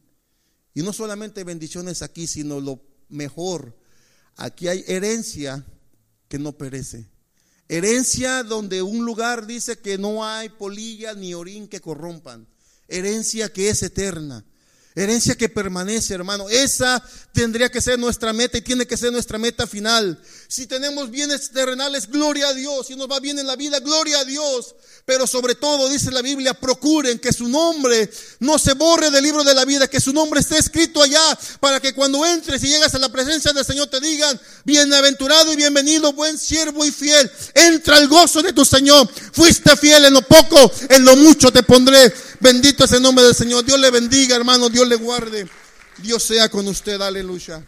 Y no solamente bendiciones aquí, sino lo mejor. Aquí hay herencia que no perece. Herencia donde un lugar dice que no hay polilla ni orín que corrompan herencia que es eterna. Herencia que permanece, hermano. Esa tendría que ser nuestra meta y tiene que ser nuestra meta final. Si tenemos bienes terrenales, gloria a Dios. Si nos va bien en la vida, gloria a Dios. Pero sobre todo, dice la Biblia, procuren que su nombre no se borre del libro de la vida, que su nombre esté escrito allá para que cuando entres y llegas a la presencia del Señor te digan, bienaventurado y bienvenido, buen siervo y fiel. Entra al gozo de tu Señor. Fuiste fiel en lo poco, en lo mucho te pondré. Bendito es el nombre del Señor. Dios le bendiga, hermano. Dios le guarde. Dios sea con usted. Aleluya.